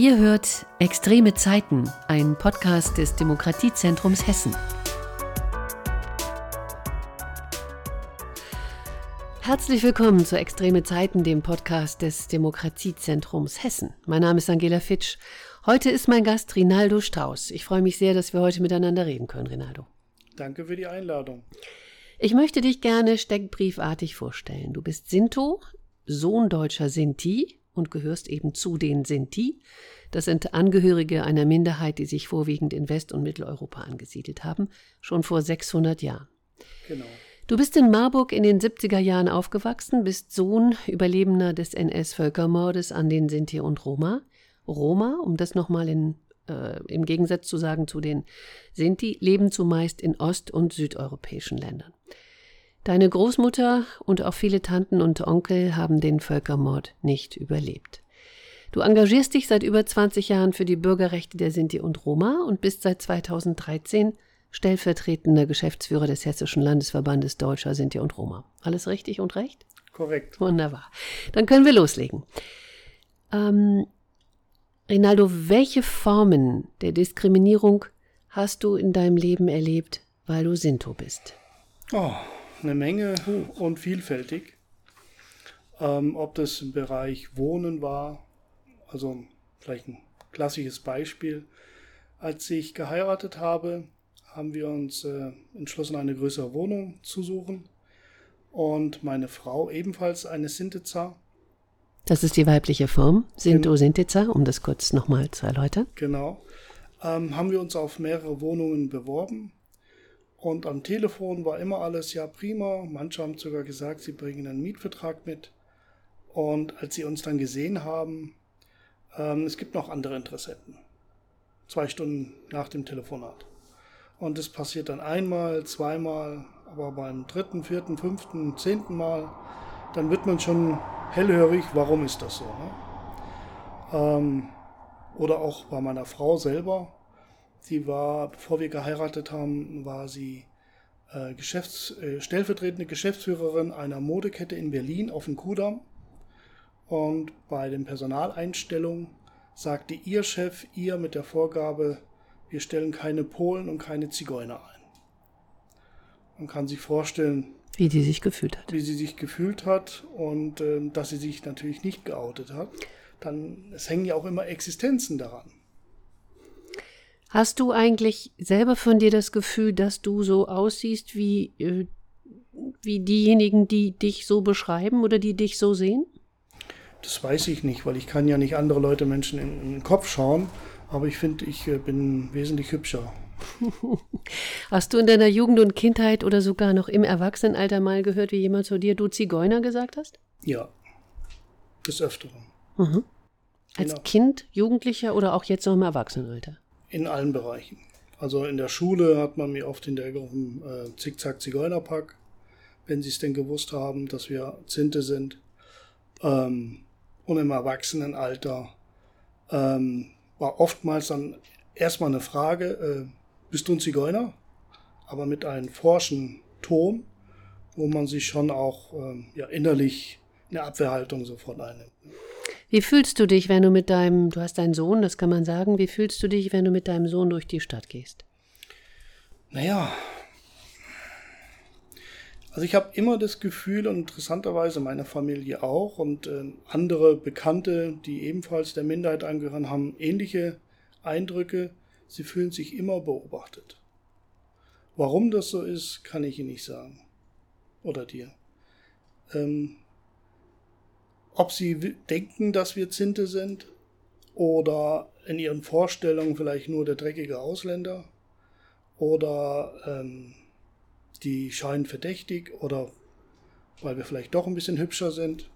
Ihr hört Extreme Zeiten, ein Podcast des Demokratiezentrums Hessen. Herzlich willkommen zu Extreme Zeiten, dem Podcast des Demokratiezentrums Hessen. Mein Name ist Angela Fitsch. Heute ist mein Gast Rinaldo Strauß. Ich freue mich sehr, dass wir heute miteinander reden können, Rinaldo. Danke für die Einladung. Ich möchte dich gerne steckbriefartig vorstellen. Du bist Sinto, Sohn deutscher Sinti, und gehörst eben zu den Sinti. Das sind Angehörige einer Minderheit, die sich vorwiegend in West- und Mitteleuropa angesiedelt haben, schon vor 600 Jahren. Genau. Du bist in Marburg in den 70er Jahren aufgewachsen, bist Sohn Überlebender des NS-Völkermordes an den Sinti und Roma. Roma, um das nochmal in, äh, im Gegensatz zu sagen zu den Sinti, leben zumeist in ost- und südeuropäischen Ländern. Deine Großmutter und auch viele Tanten und Onkel haben den Völkermord nicht überlebt. Du engagierst dich seit über 20 Jahren für die Bürgerrechte der Sinti und Roma und bist seit 2013 stellvertretender Geschäftsführer des Hessischen Landesverbandes Deutscher Sinti und Roma. Alles richtig und recht? Korrekt. Wunderbar. Dann können wir loslegen. Ähm, Rinaldo, welche Formen der Diskriminierung hast du in deinem Leben erlebt, weil du Sinto bist? Oh, eine Menge und vielfältig. Ähm, ob das im Bereich Wohnen war, also vielleicht ein klassisches Beispiel. Als ich geheiratet habe, haben wir uns äh, entschlossen, eine größere Wohnung zu suchen. Und meine Frau ebenfalls eine Sintiza. Das ist die weibliche Form, Sinto Sintiza, um das kurz nochmal zu erläutern. Genau. Ähm, haben wir uns auf mehrere Wohnungen beworben und am Telefon war immer alles ja prima. Manche haben sogar gesagt, sie bringen einen Mietvertrag mit. Und als sie uns dann gesehen haben, ähm, es gibt noch andere Interessenten. Zwei Stunden nach dem Telefonat. Und das passiert dann einmal, zweimal, aber beim dritten, vierten, fünften, zehnten Mal, dann wird man schon hellhörig, warum ist das so. Ne? Ähm, oder auch bei meiner Frau selber Sie war, bevor wir geheiratet haben, war sie äh, Geschäfts-, äh, stellvertretende Geschäftsführerin einer Modekette in Berlin auf dem Kudamm. Und bei den Personaleinstellungen sagte ihr Chef ihr mit der Vorgabe, wir stellen keine Polen und keine Zigeuner ein. Man kann sich vorstellen, wie die sich gefühlt hat. Wie sie sich gefühlt hat und äh, dass sie sich natürlich nicht geoutet hat. Dann, es hängen ja auch immer Existenzen daran. Hast du eigentlich selber von dir das Gefühl, dass du so aussiehst wie, äh, wie diejenigen, die dich so beschreiben oder die dich so sehen? Das weiß ich nicht, weil ich kann ja nicht andere Leute Menschen in, in den Kopf schauen, aber ich finde, ich äh, bin wesentlich hübscher. Hast du in deiner Jugend und Kindheit oder sogar noch im Erwachsenenalter mal gehört, wie jemand zu dir du Zigeuner gesagt hast? Ja, des Öfteren. Mhm. Als genau. Kind, Jugendlicher oder auch jetzt noch im Erwachsenenalter? In allen Bereichen. Also in der Schule hat man mir oft hinterhergerufen, äh, Zickzack Zigeunerpack, wenn sie es denn gewusst haben, dass wir Zinte sind. Ähm, und im Erwachsenenalter ähm, war oftmals dann erstmal eine Frage, äh, bist du ein Zigeuner? Aber mit einem forschen Ton, wo man sich schon auch ähm, ja, innerlich eine Abwehrhaltung sofort einnimmt. Wie fühlst du dich, wenn du mit deinem, du hast einen Sohn, das kann man sagen, wie fühlst du dich, wenn du mit deinem Sohn durch die Stadt gehst? Naja, also ich habe immer das Gefühl und interessanterweise meine Familie auch und äh, andere Bekannte, die ebenfalls der Minderheit angehören, haben ähnliche Eindrücke. Sie fühlen sich immer beobachtet. Warum das so ist, kann ich Ihnen nicht sagen. Oder dir. Ähm, ob sie denken, dass wir Zinte sind oder in ihren Vorstellungen vielleicht nur der dreckige Ausländer oder ähm, die scheinen verdächtig oder weil wir vielleicht doch ein bisschen hübscher sind.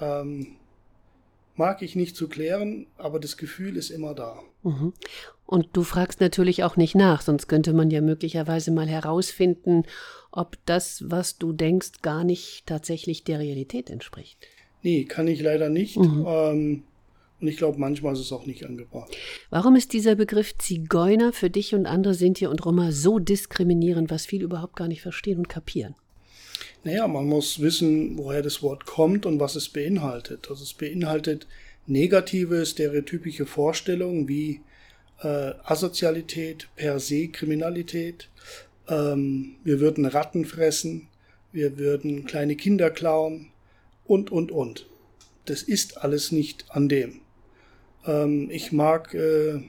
Ähm, mag ich nicht zu klären, aber das Gefühl ist immer da. Mhm. Und du fragst natürlich auch nicht nach, sonst könnte man ja möglicherweise mal herausfinden, ob das, was du denkst, gar nicht tatsächlich der Realität entspricht. Nee, kann ich leider nicht. Mhm. Ähm, und ich glaube, manchmal ist es auch nicht angebracht. Warum ist dieser Begriff Zigeuner für dich und andere Sinti und Roma so diskriminierend, was viele überhaupt gar nicht verstehen und kapieren? Naja, man muss wissen, woher das Wort kommt und was es beinhaltet. Also es beinhaltet negative, stereotypische Vorstellungen wie äh, Asozialität, per se Kriminalität, ähm, wir würden Ratten fressen, wir würden kleine Kinder klauen und, und, und. Das ist alles nicht an dem. Ähm, ich mag, äh,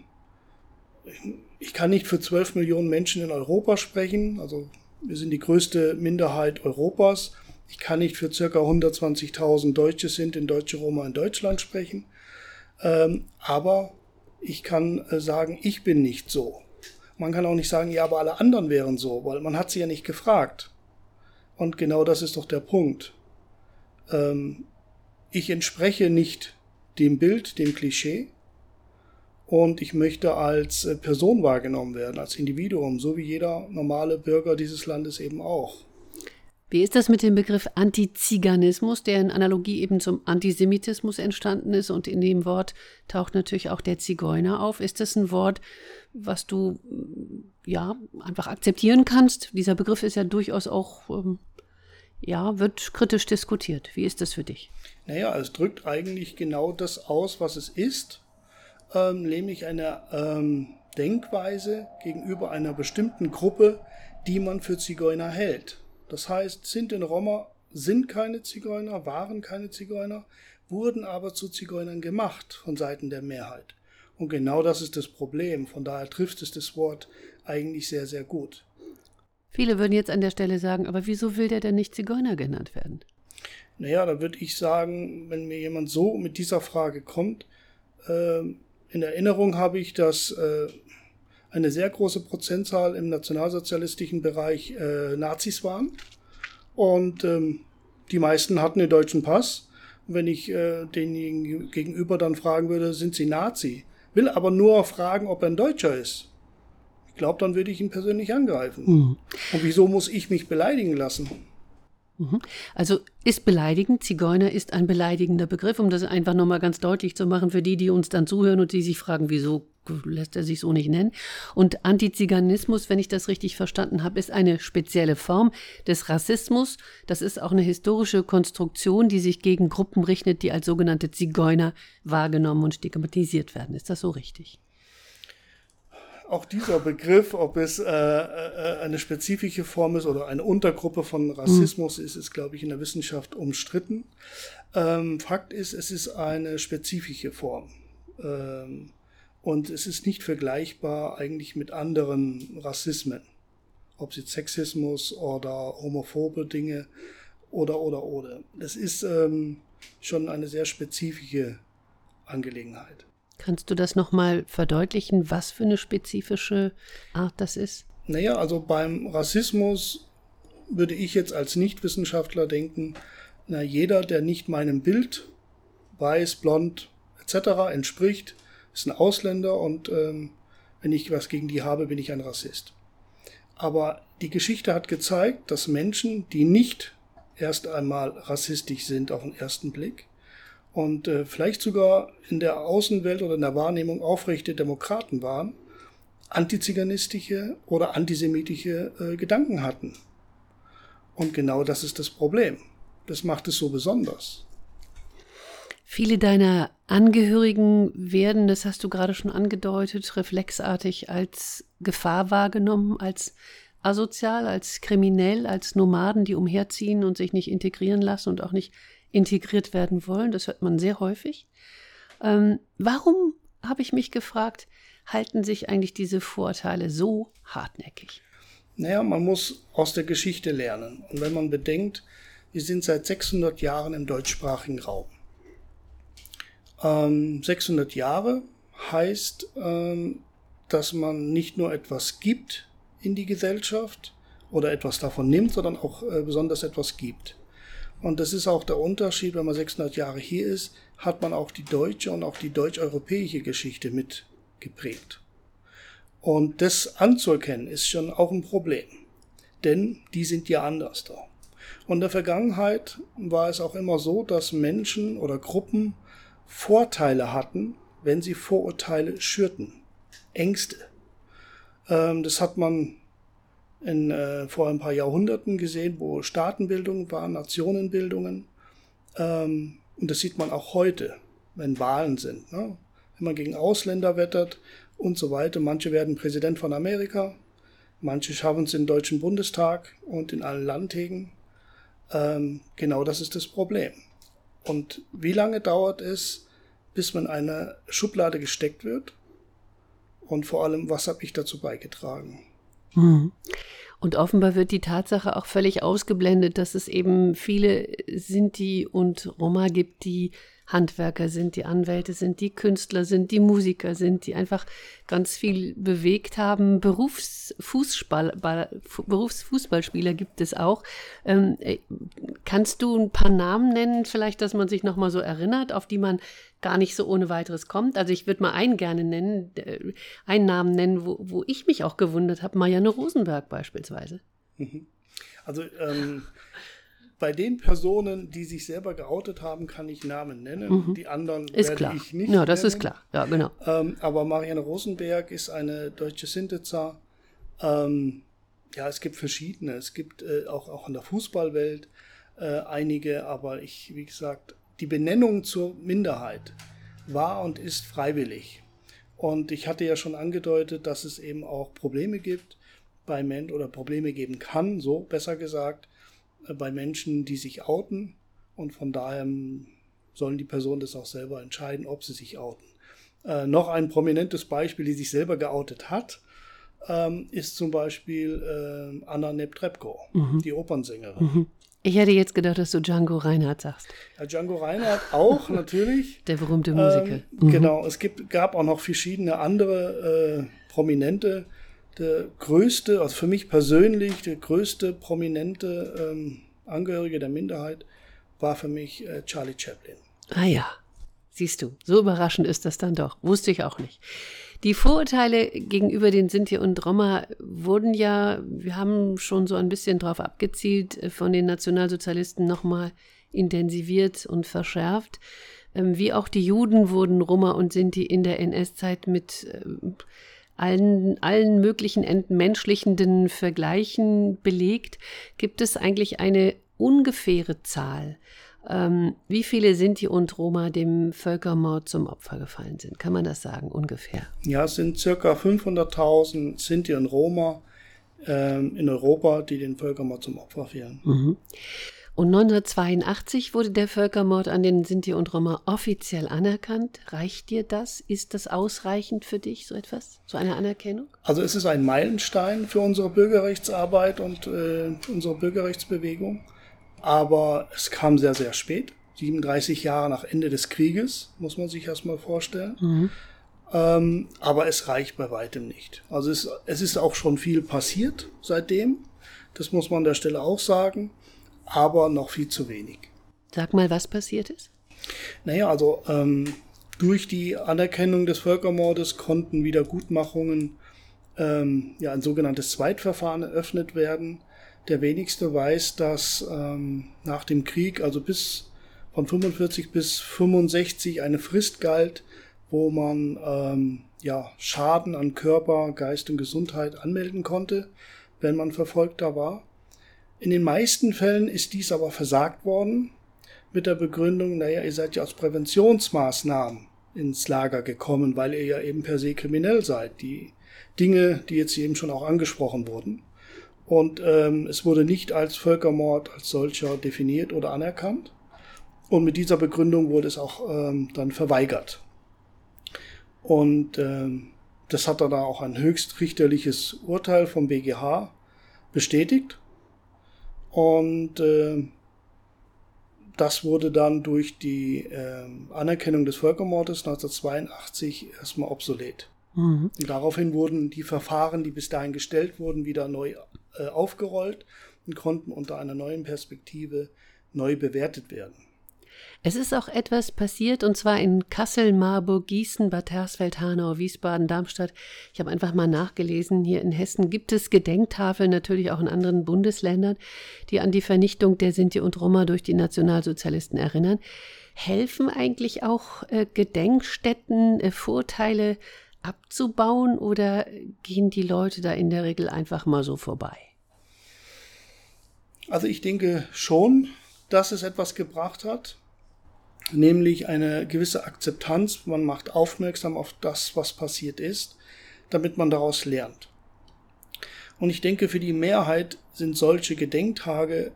ich kann nicht für 12 Millionen Menschen in Europa sprechen, also wir sind die größte Minderheit Europas. Ich kann nicht für circa 120.000 Deutsche sind in Deutsche Roma in Deutschland sprechen. Ähm, aber ich kann äh, sagen, ich bin nicht so. Man kann auch nicht sagen, ja, aber alle anderen wären so, weil man hat sie ja nicht gefragt. Und genau das ist doch der Punkt. Ähm, ich entspreche nicht dem Bild, dem Klischee. Und ich möchte als äh, Person wahrgenommen werden, als Individuum, so wie jeder normale Bürger dieses Landes eben auch. Wie ist das mit dem Begriff Antiziganismus, der in Analogie eben zum Antisemitismus entstanden ist und in dem Wort taucht natürlich auch der Zigeuner auf. Ist das ein Wort, was du ja einfach akzeptieren kannst? Dieser Begriff ist ja durchaus auch ähm, ja, wird kritisch diskutiert. Wie ist das für dich? Naja, es drückt eigentlich genau das aus, was es ist, ähm, nämlich eine ähm, Denkweise gegenüber einer bestimmten Gruppe, die man für Zigeuner hält. Das heißt, sind in Roma sind keine Zigeuner, waren keine Zigeuner, wurden aber zu Zigeunern gemacht von Seiten der Mehrheit. Und genau das ist das Problem. Von daher trifft es das Wort eigentlich sehr, sehr gut. Viele würden jetzt an der Stelle sagen, aber wieso will der denn nicht Zigeuner genannt werden? Naja, da würde ich sagen, wenn mir jemand so mit dieser Frage kommt, äh, in Erinnerung habe ich, dass äh, eine sehr große Prozentzahl im nationalsozialistischen Bereich äh, Nazis waren. Und ähm, die meisten hatten den deutschen Pass. Und wenn ich äh, den gegenüber dann fragen würde, sind sie Nazi? Will aber nur fragen, ob er ein Deutscher ist. Ich glaube, dann würde ich ihn persönlich angreifen. Mhm. Und wieso muss ich mich beleidigen lassen? Mhm. Also ist beleidigend, Zigeuner ist ein beleidigender Begriff, um das einfach nochmal ganz deutlich zu machen für die, die uns dann zuhören und die sich fragen, wieso lässt er sich so nicht nennen. Und Antiziganismus, wenn ich das richtig verstanden habe, ist eine spezielle Form des Rassismus. Das ist auch eine historische Konstruktion, die sich gegen Gruppen richtet, die als sogenannte Zigeuner wahrgenommen und stigmatisiert werden. Ist das so richtig? Auch dieser Begriff, ob es äh, äh, eine spezifische Form ist oder eine Untergruppe von Rassismus mhm. ist, ist, glaube ich, in der Wissenschaft umstritten. Ähm, Fakt ist, es ist eine spezifische Form. Ähm, und es ist nicht vergleichbar eigentlich mit anderen Rassismen. Ob es jetzt Sexismus oder homophobe Dinge oder, oder, oder. Es ist ähm, schon eine sehr spezifische Angelegenheit. Kannst du das nochmal verdeutlichen, was für eine spezifische Art das ist? Naja, also beim Rassismus würde ich jetzt als Nichtwissenschaftler denken, na, jeder, der nicht meinem Bild, weiß, blond etc. entspricht, ist ein Ausländer und ähm, wenn ich was gegen die habe, bin ich ein Rassist. Aber die Geschichte hat gezeigt, dass Menschen, die nicht erst einmal rassistisch sind auf den ersten Blick, und äh, vielleicht sogar in der Außenwelt oder in der Wahrnehmung aufrechte Demokraten waren, antiziganistische oder antisemitische äh, Gedanken hatten. Und genau das ist das Problem. Das macht es so besonders. Viele deiner Angehörigen werden, das hast du gerade schon angedeutet, reflexartig als Gefahr wahrgenommen, als asozial, als kriminell, als Nomaden, die umherziehen und sich nicht integrieren lassen und auch nicht integriert werden wollen. Das hört man sehr häufig. Ähm, warum, habe ich mich gefragt, halten sich eigentlich diese Vorurteile so hartnäckig? Naja, man muss aus der Geschichte lernen. Und wenn man bedenkt, wir sind seit 600 Jahren im deutschsprachigen Raum. Ähm, 600 Jahre heißt, ähm, dass man nicht nur etwas gibt in die Gesellschaft oder etwas davon nimmt, sondern auch äh, besonders etwas gibt. Und das ist auch der Unterschied, wenn man 600 Jahre hier ist, hat man auch die deutsche und auch die deutsch-europäische Geschichte mitgeprägt. Und das anzuerkennen ist schon auch ein Problem, denn die sind ja anders da. Und in der Vergangenheit war es auch immer so, dass Menschen oder Gruppen Vorteile hatten, wenn sie Vorurteile schürten, Ängste. Ähm, das hat man in, äh, vor ein paar Jahrhunderten gesehen, wo Staatenbildung war, Nationenbildungen. Ähm, und das sieht man auch heute. wenn Wahlen sind. Ne? Wenn man gegen Ausländer wettert und so weiter. Manche werden Präsident von Amerika, manche schaffen es den Deutschen Bundestag und in allen Landtagen. Ähm, genau das ist das Problem. Und wie lange dauert es, bis man in eine Schublade gesteckt wird? Und vor allem, was habe ich dazu beigetragen? Mhm. Und offenbar wird die Tatsache auch völlig ausgeblendet, dass es eben viele Sinti und Roma gibt, die Handwerker sind, die Anwälte sind, die Künstler sind, die Musiker sind, die einfach ganz viel bewegt haben. Berufsfußball, Berufsfußballspieler gibt es auch. Ähm, äh, kannst du ein paar Namen nennen, vielleicht, dass man sich nochmal so erinnert, auf die man gar nicht so ohne weiteres kommt? Also ich würde mal einen gerne nennen, äh, einen Namen nennen, wo, wo ich mich auch gewundert habe, Marianne Rosenberg beispielsweise. Mhm. Also ähm, bei den Personen, die sich selber geoutet haben, kann ich Namen nennen. Mhm. Die anderen ist werde klar. ich nicht. Ja, das nennen. ist klar. Ja, genau. Ähm, aber Marianne Rosenberg ist eine deutsche Sinteza. Ähm, ja, es gibt verschiedene. Es gibt äh, auch, auch in der Fußballwelt äh, einige, aber ich, wie gesagt, die Benennung zur Minderheit war und ist freiwillig. Und ich hatte ja schon angedeutet, dass es eben auch Probleme gibt bei Menschen oder Probleme geben kann, so besser gesagt, äh, bei Menschen, die sich outen. Und von daher sollen die Personen das auch selber entscheiden, ob sie sich outen. Äh, noch ein prominentes Beispiel, die sich selber geoutet hat, ähm, ist zum Beispiel äh, Anna Neptrebko, mhm. die Opernsängerin. Mhm. Ich hätte jetzt gedacht, dass du Django Reinhardt sagst. Ja, Django Reinhardt auch, natürlich. Der berühmte Musiker. Ähm, mhm. Genau, es gibt, gab auch noch verschiedene andere äh, Prominente, der größte, also für mich persönlich, der größte prominente ähm, Angehörige der Minderheit war für mich äh, Charlie Chaplin. Ah ja, siehst du, so überraschend ist das dann doch. Wusste ich auch nicht. Die Vorurteile gegenüber den Sinti und Roma wurden ja, wir haben schon so ein bisschen drauf abgezielt, äh, von den Nationalsozialisten nochmal intensiviert und verschärft. Ähm, wie auch die Juden wurden Roma und Sinti in der NS-Zeit mit ähm, allen, allen möglichen entmenschlichenden Vergleichen belegt. Gibt es eigentlich eine ungefähre Zahl, ähm, wie viele Sinti und Roma dem Völkermord zum Opfer gefallen sind? Kann man das sagen, ungefähr? Ja, es sind circa 500.000 Sinti und Roma ähm, in Europa, die den Völkermord zum Opfer fielen. Mhm. Und 1982 wurde der Völkermord an den Sinti und Roma offiziell anerkannt. Reicht dir das? Ist das ausreichend für dich, so etwas? So eine Anerkennung? Also es ist ein Meilenstein für unsere Bürgerrechtsarbeit und äh, unsere Bürgerrechtsbewegung. Aber es kam sehr, sehr spät. 37 Jahre nach Ende des Krieges, muss man sich erstmal vorstellen. Mhm. Ähm, aber es reicht bei weitem nicht. Also es, es ist auch schon viel passiert seitdem. Das muss man an der Stelle auch sagen aber noch viel zu wenig. Sag mal, was passiert ist? Naja, also ähm, durch die Anerkennung des Völkermordes konnten Wiedergutmachungen, ähm, ja, ein sogenanntes Zweitverfahren eröffnet werden. Der wenigste weiß, dass ähm, nach dem Krieg, also bis von 45 bis 65 eine Frist galt, wo man ähm, ja, Schaden an Körper, Geist und Gesundheit anmelden konnte, wenn man Verfolgter war. In den meisten Fällen ist dies aber versagt worden mit der Begründung, naja, ihr seid ja aus Präventionsmaßnahmen ins Lager gekommen, weil ihr ja eben per se kriminell seid. Die Dinge, die jetzt eben schon auch angesprochen wurden. Und ähm, es wurde nicht als Völkermord als solcher definiert oder anerkannt. Und mit dieser Begründung wurde es auch ähm, dann verweigert. Und ähm, das hat dann auch ein höchstrichterliches Urteil vom BGH bestätigt. Und äh, das wurde dann durch die äh, Anerkennung des Völkermordes 1982 erstmal obsolet. Mhm. Und daraufhin wurden die Verfahren, die bis dahin gestellt wurden, wieder neu äh, aufgerollt und konnten unter einer neuen Perspektive neu bewertet werden. Es ist auch etwas passiert, und zwar in Kassel, Marburg, Gießen, Bad Hersfeld, Hanau, Wiesbaden, Darmstadt. Ich habe einfach mal nachgelesen, hier in Hessen gibt es Gedenktafeln, natürlich auch in anderen Bundesländern, die an die Vernichtung der Sinti und Roma durch die Nationalsozialisten erinnern. Helfen eigentlich auch äh, Gedenkstätten, äh, Vorteile abzubauen oder gehen die Leute da in der Regel einfach mal so vorbei? Also ich denke schon, dass es etwas gebracht hat. nämlich eine gewisse Akzeptanz. Man macht aufmerksam auf das, was passiert ist, damit man daraus lernt. Und ich denke, für die Mehrheit sind solche Gedenktage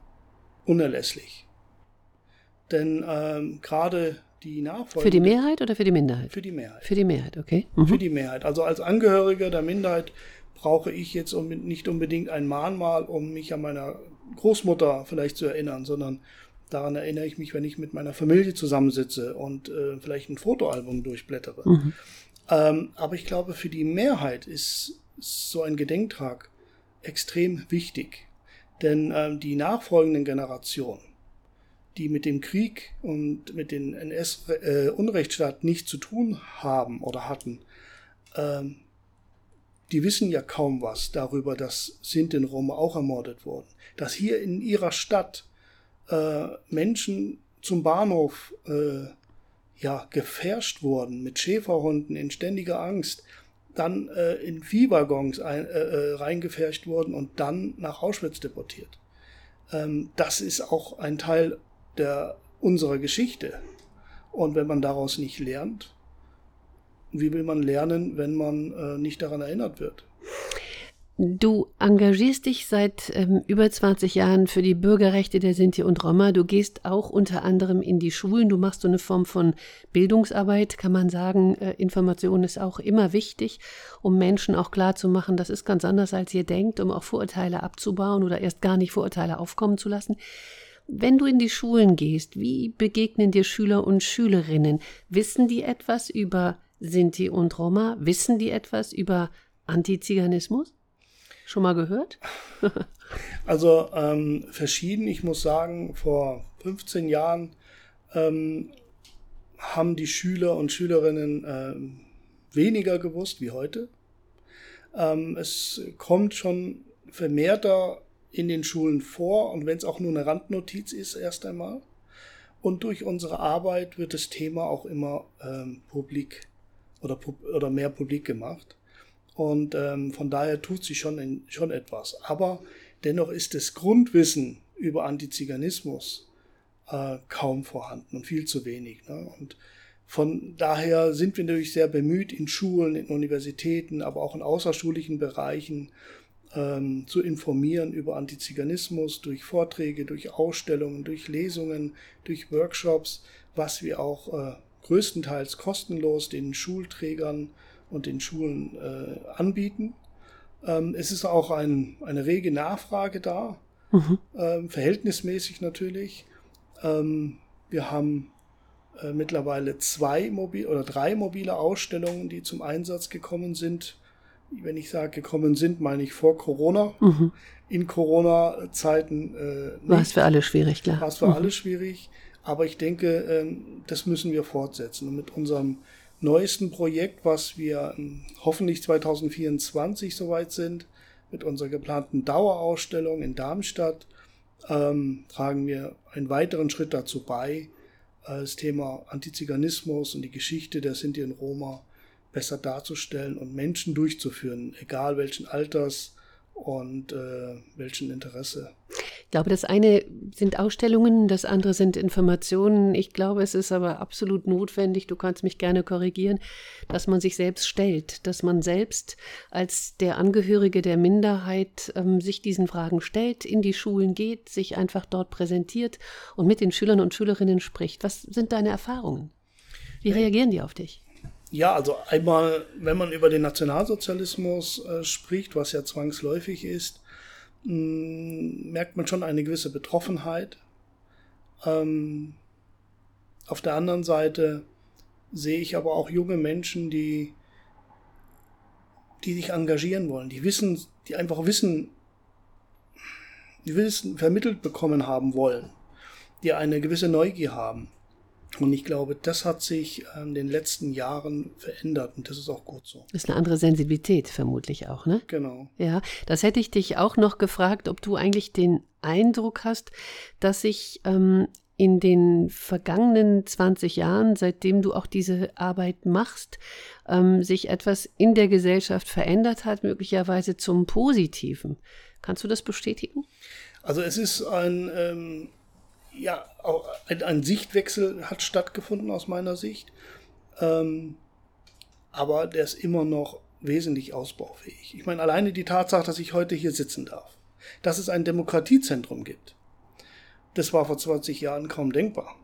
unerlässlich. Denn ähm, gerade die Nachfolge. Für die Mehrheit oder für die Minderheit? Für die Mehrheit. Für die Mehrheit, okay. Mhm. Für die Mehrheit. Also als Angehöriger der Minderheit brauche ich jetzt nicht unbedingt ein Mahnmal, um mich an meiner Großmutter vielleicht zu erinnern, sondern daran erinnere ich mich, wenn ich mit meiner Familie zusammensitze und äh, vielleicht ein Fotoalbum durchblättere. Mhm. Ähm, aber ich glaube, für die Mehrheit ist so ein Gedenktag extrem wichtig. Denn ähm, die nachfolgenden Generationen, die mit dem Krieg und mit den NS-Unrechtsstaat äh, nichts zu tun haben oder hatten, ähm, die wissen ja kaum was darüber, dass Sinti und Roma auch ermordet wurden. Dass hier in ihrer Stadt äh, Menschen zum Bahnhof äh, ja, gefärscht wurden mit Schäferhunden in ständiger Angst, dann äh, in Viehwaggons ein, äh, reingefärscht wurden und dann nach Auschwitz deportiert. Ähm, das ist auch ein Teil der, unserer Geschichte. Und wenn man daraus nicht lernt, wie will man lernen, wenn man äh, nicht daran erinnert wird? Du engagierst dich seit ähm, über 20 Jahren für die Bürgerrechte der Sinti und Roma. Du gehst auch unter anderem in die Schulen. Du machst so eine Form von Bildungsarbeit, kann man sagen. Äh, Information ist auch immer wichtig, um Menschen auch klar zu machen, das ist ganz anders, als ihr denkt, um auch Vorurteile abzubauen oder erst gar nicht Vorurteile aufkommen zu lassen. Wenn du in die Schulen gehst, wie begegnen dir Schüler und Schülerinnen? Wissen die etwas über Sinti und Roma? Wissen die etwas über Antiziganismus? Schon mal gehört? also ähm, verschieden. Ich muss sagen, vor 15 Jahren ähm, haben die Schüler und Schülerinnen äh, weniger gewusst wie heute. Ähm, es kommt schon vermehrter in den Schulen vor und wenn es auch nur eine Randnotiz ist erst einmal. Und durch unsere Arbeit wird das Thema auch immer ähm, publik oder, oder mehr publik gemacht. Und ähm, von daher tut sich schon, in, schon etwas. Aber dennoch ist das Grundwissen über Antiziganismus äh, kaum vorhanden und viel zu wenig. Ne? Und von daher sind wir natürlich sehr bemüht, in Schulen, in Universitäten, aber auch in außerschulischen Bereichen ähm, zu informieren über Antiziganismus durch Vorträge, durch Ausstellungen, durch Lesungen, durch Workshops, was wir auch äh, größtenteils kostenlos den Schulträgern und den Schulen äh, anbieten. Ähm, es ist auch ein, eine rege Nachfrage da, mhm. ähm, verhältnismäßig natürlich. Ähm, wir haben äh, mittlerweile zwei mobil oder drei mobile Ausstellungen, die zum Einsatz gekommen sind. Wenn ich sage gekommen sind, meine ich vor Corona. Mhm. In Corona-Zeiten äh, war es für alle schwierig, klar. War es für mhm. alle schwierig. Aber ich denke, ähm, das müssen wir fortsetzen. Und mit unserem neuesten Projekt, was wir ähm, hoffentlich 2024 soweit sind, mit unserer geplanten Dauerausstellung in Darmstadt, ähm, tragen wir einen weiteren Schritt dazu bei, äh, das Thema Antiziganismus und die Geschichte der Sinti und Roma besser darzustellen und Menschen durchzuführen, egal welchen Alters und äh, welchen Interesse. Ich glaube, das eine sind Ausstellungen, das andere sind Informationen. Ich glaube, es ist aber absolut notwendig, du kannst mich gerne korrigieren, dass man sich selbst stellt, dass man selbst als der Angehörige der Minderheit ähm, sich diesen Fragen stellt, in die Schulen geht, sich einfach dort präsentiert und mit den Schülern und Schülerinnen spricht. Was sind deine Erfahrungen? Wie reagieren die auf dich? Ja, also einmal, wenn man über den Nationalsozialismus äh, spricht, was ja zwangsläufig ist, mh, merkt man schon eine gewisse Betroffenheit. Ähm, auf der anderen Seite sehe ich aber auch junge Menschen, die, die sich engagieren wollen, die wissen, die einfach wissen, die Wissen vermittelt bekommen haben wollen, die eine gewisse Neugier haben. Und ich glaube, das hat sich in den letzten Jahren verändert und das ist auch gut so. Das ist eine andere Sensibilität vermutlich auch, ne? Genau. Ja, das hätte ich dich auch noch gefragt, ob du eigentlich den Eindruck hast, dass sich ähm, in den vergangenen 20 Jahren, seitdem du auch diese Arbeit machst, ähm, sich etwas in der Gesellschaft verändert hat, möglicherweise zum Positiven. Kannst du das bestätigen? Also es ist ein ähm, ja, auch ein, ein, Sichtwechsel hat stattgefunden aus meiner Sicht. Ähm, aber der ist immer noch wesentlich ausbaufähig. Ich meine, alleine die Tatsache, dass ich heute hier sitzen darf, dass es ein Demokratiezentrum gibt, das war vor 20 Jahren kaum denkbar.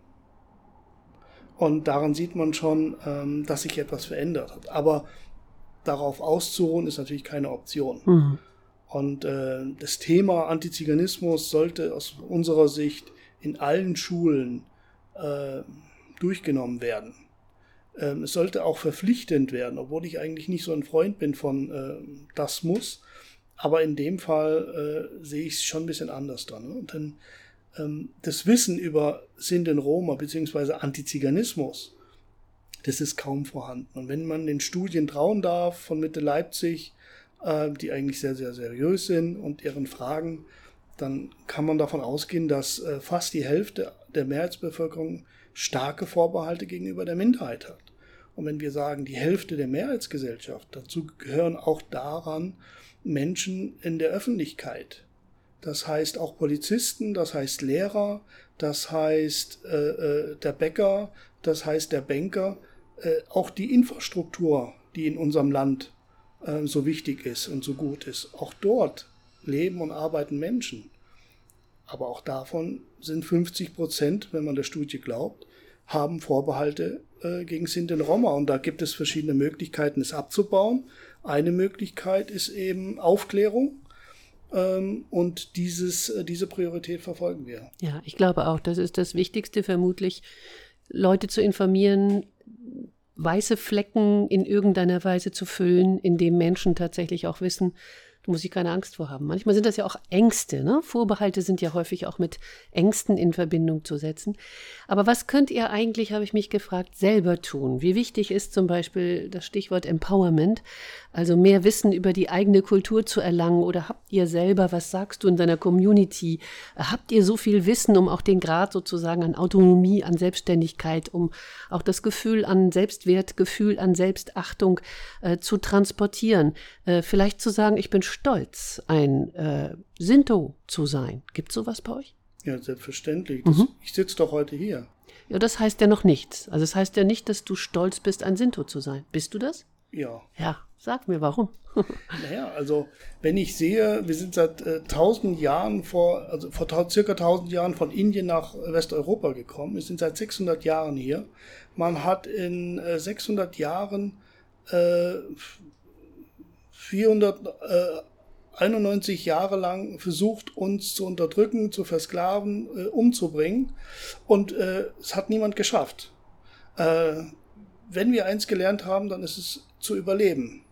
Und daran sieht man schon, ähm, dass sich etwas verändert hat. Aber darauf auszuruhen, ist natürlich keine Option. Mhm. Und äh, das Thema Antiziganismus sollte aus unserer Sicht in allen Schulen äh, durchgenommen werden. Ähm, es sollte auch verpflichtend werden, obwohl ich eigentlich nicht so ein Freund bin von äh, das muss. Aber in dem Fall äh, sehe ich es schon ein bisschen anders dann. Ne? Dann ähm, das Wissen über Sinti Roma bzw. Antiziganismus, das ist kaum vorhanden. Und wenn man den Studien trauen darf von Mitte Leipzig, die eigentlich sehr, sehr seriös sind und ihren Fragen, dann kann man davon ausgehen, dass äh, fast die Hälfte der Mehrheitsbevölkerung starke Vorbehalte gegenüber der Minderheit hat. Und wenn wir sagen, die Hälfte der Mehrheitsgesellschaft, dazu gehören auch daran Menschen in der Öffentlichkeit. Das heißt auch Polizisten, das heißt Lehrer, das heißt äh, äh, der Bäcker, das heißt der Banker, äh, auch die Infrastruktur, die in unserem Land äh, so wichtig ist und so gut ist. Auch dort leben und arbeiten Menschen. Aber auch davon sind 50 Prozent, wenn man der Studie glaubt, haben Vorbehalte äh, gegen Sinti und Roma. Und da gibt es verschiedene Möglichkeiten, es abzubauen. Eine Möglichkeit ist eben Aufklärung. Ähm, und dieses, äh, diese Priorität verfolgen wir. Ja, ich glaube auch, das ist das Wichtigste vermutlich, Leute zu informieren, weiße Flecken in irgendeiner Weise zu füllen, indem Menschen tatsächlich auch wissen, da muss ich keine Angst vor haben. Manchmal sind das ja auch Ängste. Ne? Vorbehalte sind ja häufig auch mit Ängsten in Verbindung zu setzen. Aber was könnt ihr eigentlich, habe ich mich gefragt, selber tun? Wie wichtig ist zum Beispiel das Stichwort Empowerment, also mehr Wissen über die eigene Kultur zu erlangen? Oder habt ihr selber, was sagst du in deiner Community, habt ihr so viel Wissen, um auch den Grad sozusagen an Autonomie, an Selbstständigkeit, um auch das Gefühl an Selbstwert, Gefühl an Selbstachtung äh, zu transportieren? Äh, vielleicht zu sagen, ich bin stolz, ein äh, Sinto zu sein. Gibt es sowas bei euch? Ja, selbstverständlich. Das, mhm. Ich sitze doch heute hier. Ja, das heißt ja noch nichts. Also es das heißt ja nicht, dass du stolz bist, ein Sinto zu sein. Bist du das? Ja. Ja, sag mir warum. naja, also wenn ich sehe, wir sind seit äh, tausend äh, Jahren vor, also vor circa tausend Jahren von Indien nach Westeuropa gekommen. Wir sind seit 600 Jahren hier. Man hat in äh, 600 Jahren äh, 491 Jahre lang versucht, uns zu unterdrücken, zu versklaven, äh, umzubringen. Und äh, es hat niemand geschafft. Äh, wenn wir eins gelernt haben, dann ist es zu überleben.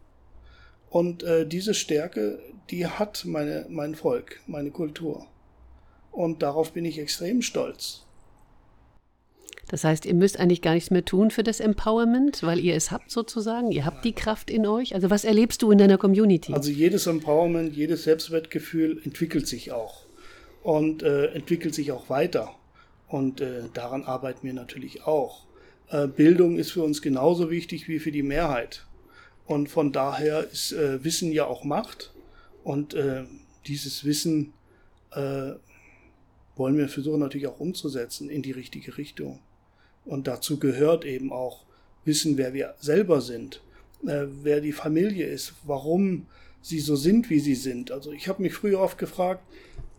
Und äh, diese Stärke, die hat meine, mein Volk, meine Kultur. Und darauf bin ich extrem stolz. Das heißt, ihr müsst eigentlich gar nichts mehr tun für das Empowerment, weil ihr es habt sozusagen. Ihr habt die Kraft in euch. Also was erlebst du in deiner Community? Also jedes Empowerment, jedes Selbstwertgefühl entwickelt sich auch und äh, entwickelt sich auch weiter. Und äh, daran arbeiten wir natürlich auch. Äh, Bildung ist für uns genauso wichtig wie für die Mehrheit. Und von daher ist äh, Wissen ja auch Macht. Und äh, dieses Wissen äh, wollen wir versuchen natürlich auch umzusetzen in die richtige Richtung. Und dazu gehört eben auch wissen, wer wir selber sind, äh, wer die Familie ist, warum sie so sind, wie sie sind. Also ich habe mich früher oft gefragt,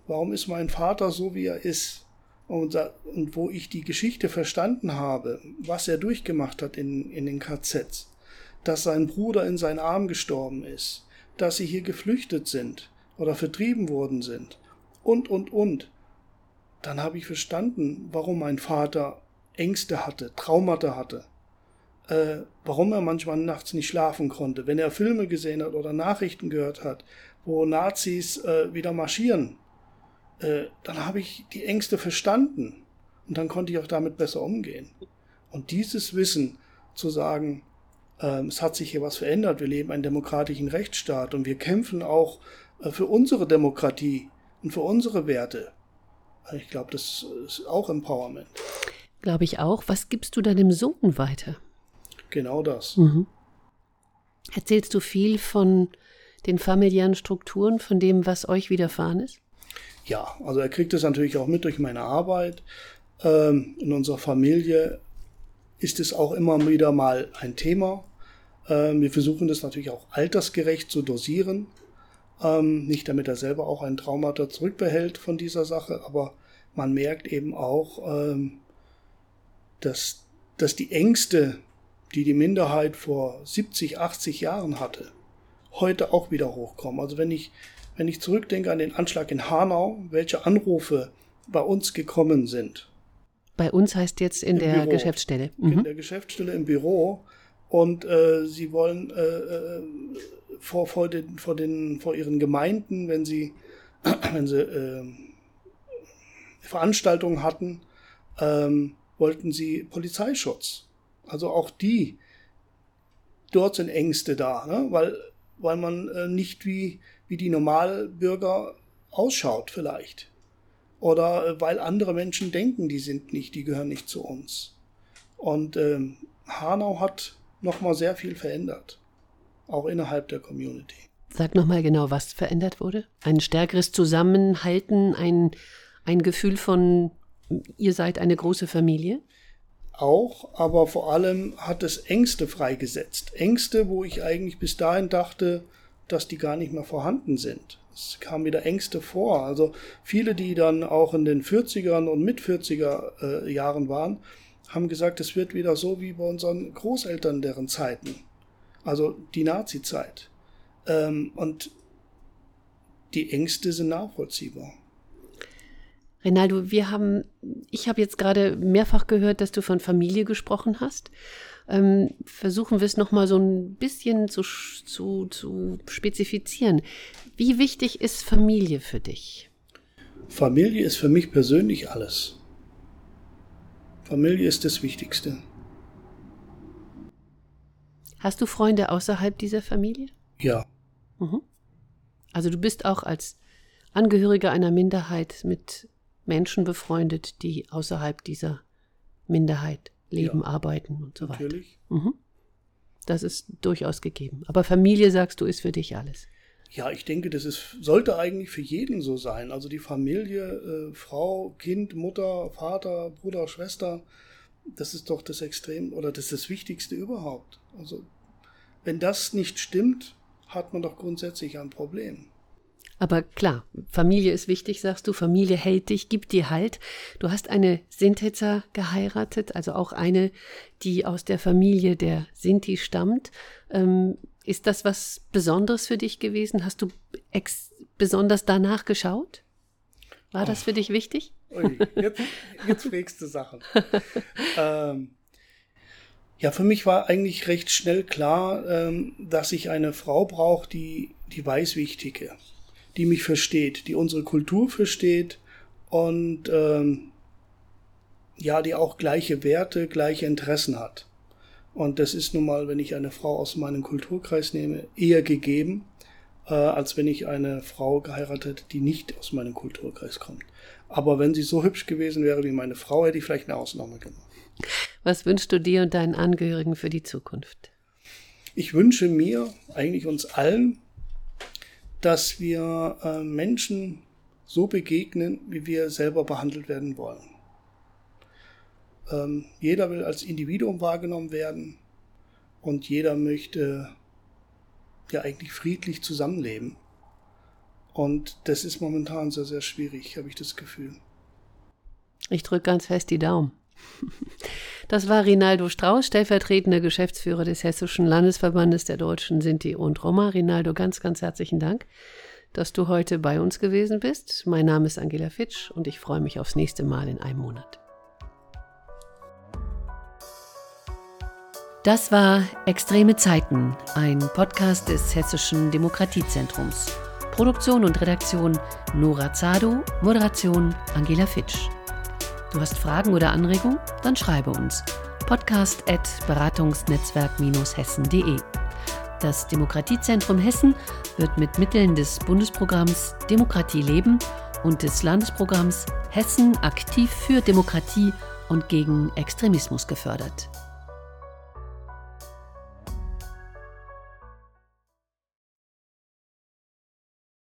warum ist mein Vater so, wie er ist? Und, und wo ich die Geschichte verstanden habe, was er durchgemacht hat in, in den KZs, dass sein Bruder in seinen Arm gestorben ist, dass sie hier geflüchtet sind oder vertrieben worden sind und, und, und. Dann habe ich verstanden, warum mein Vater Ängste hatte, Traumata hatte, äh, warum er manchmal nachts nicht schlafen konnte, wenn er Filme gesehen hat oder Nachrichten gehört hat, wo Nazis äh, wieder marschieren, äh, dann habe ich die Ängste verstanden und dann konnte ich auch damit besser umgehen. Und dieses Wissen zu sagen, es hat sich hier was verändert, wir leben in einem demokratischen Rechtsstaat und wir kämpfen auch äh, für unsere Demokratie und für unsere Werte. Ich glaube, das ist auch Empowerment. Glaube ich auch. Was gibst du deinem Sohn weiter? Genau das. Mhm. Erzählst du viel von den familiären Strukturen, von dem, was euch widerfahren ist? ja, also er kriegt es natürlich auch mit durch meine Arbeit. Ähm, in unserer Familie ist es auch immer wieder mal ein Thema. Ähm, wir versuchen das natürlich auch altersgerecht zu dosieren. Ähm, nicht damit er selber auch ein Traumata zurückbehält von dieser Sache, aber man merkt eben auch, ähm, dass, dass die Ängste, die die Minderheit vor 70, 80 Jahren hatte, heute auch wieder hochkommen. Also wenn ich, wenn ich zurückdenke an den Anschlag in Hanau, welche Anrufe bei uns gekommen sind. Bei uns heißt jetzt in der Büro, Geschäftsstelle. Mhm. In der Geschäftsstelle im Büro. Und äh, sie wollen äh, äh, vor, vor, den, vor, den, vor ihren Gemeinden, wenn sie, wenn sie äh, Veranstaltungen hatten, ähm, wollten sie Polizeischutz. Also auch die, dort sind Ängste da, ne? weil, weil man äh, nicht wie, wie die Normalbürger ausschaut vielleicht. Oder äh, weil andere Menschen denken, die sind nicht, die gehören nicht zu uns. Und ähm, Hanau hat nochmal sehr viel verändert, auch innerhalb der Community. Sag nochmal genau, was verändert wurde? Ein stärkeres Zusammenhalten, ein, ein Gefühl von, ihr seid eine große Familie? Auch, aber vor allem hat es Ängste freigesetzt. Ängste, wo ich eigentlich bis dahin dachte, dass die gar nicht mehr vorhanden sind. Es kamen wieder Ängste vor. Also viele, die dann auch in den 40ern und mit 40er äh, Jahren waren, haben gesagt, es wird wieder so wie bei unseren Großeltern deren Zeiten. Also die Nazi-Zeit. Ähm, und die Ängste sind nachvollziehbar. Rinaldo, wir haben, ich habe jetzt gerade mehrfach gehört, dass du von Familie gesprochen hast. Ähm, versuchen wir es nochmal so ein bisschen zu, zu, zu spezifizieren. Wie wichtig ist Familie für dich? Familie ist für mich persönlich alles. Familie ist das Wichtigste. Hast du Freunde außerhalb dieser Familie? Ja. Mhm. Also du bist auch als Angehöriger einer Minderheit mit Menschen befreundet, die außerhalb dieser Minderheit leben, ja. arbeiten und so weiter. Natürlich. Mhm. Das ist durchaus gegeben. Aber Familie, sagst du, ist für dich alles. Ja, ich denke, das ist, sollte eigentlich für jeden so sein. Also die Familie, äh, Frau, Kind, Mutter, Vater, Bruder, Schwester, das ist doch das Extrem oder das ist das Wichtigste überhaupt. Also wenn das nicht stimmt, hat man doch grundsätzlich ein Problem. Aber klar, Familie ist wichtig, sagst du. Familie hält dich, gibt dir Halt. Du hast eine Sintetzer geheiratet, also auch eine, die aus der Familie der Sinti stammt. Ähm, ist das was Besonderes für dich gewesen? Hast du besonders danach geschaut? War das für dich wichtig? Ui, jetzt, jetzt du Sachen. ähm, ja, für mich war eigentlich recht schnell klar, ähm, dass ich eine Frau brauche, die, die weiß, wie ich ticke die mich versteht, die unsere Kultur versteht und ähm, ja, die auch gleiche Werte, gleiche Interessen hat. Und das ist nun mal, wenn ich eine Frau aus meinem Kulturkreis nehme, eher gegeben, äh, als wenn ich eine Frau geheiratet, die nicht aus meinem Kulturkreis kommt. Aber wenn sie so hübsch gewesen wäre wie meine Frau, hätte ich vielleicht eine Ausnahme gemacht. Was wünschst du dir und deinen Angehörigen für die Zukunft? Ich wünsche mir, eigentlich uns allen, dass wir äh, Menschen so begegnen, wie wir selber behandelt werden wollen. Ähm, jeder will als Individuum wahrgenommen werden und jeder möchte ja eigentlich friedlich zusammenleben. Und das ist momentan sehr, sehr schwierig, habe ich das Gefühl. Ich drücke ganz fest die Daumen. Das war Rinaldo Strauß, stellvertretender Geschäftsführer des Hessischen Landesverbandes der Deutschen Sinti und Roma. Rinaldo, ganz, ganz herzlichen Dank, dass du heute bei uns gewesen bist. Mein Name ist Angela Fitsch und ich freue mich aufs nächste Mal in einem Monat. Das war Extreme Zeiten, ein Podcast des Hessischen Demokratiezentrums. Produktion und Redaktion Nora Zado, Moderation Angela Fitsch. Du hast Fragen oder Anregungen? Dann schreibe uns. Podcast at beratungsnetzwerk-hessen.de. Das Demokratiezentrum Hessen wird mit Mitteln des Bundesprogramms Demokratie leben und des Landesprogramms Hessen aktiv für Demokratie und gegen Extremismus gefördert.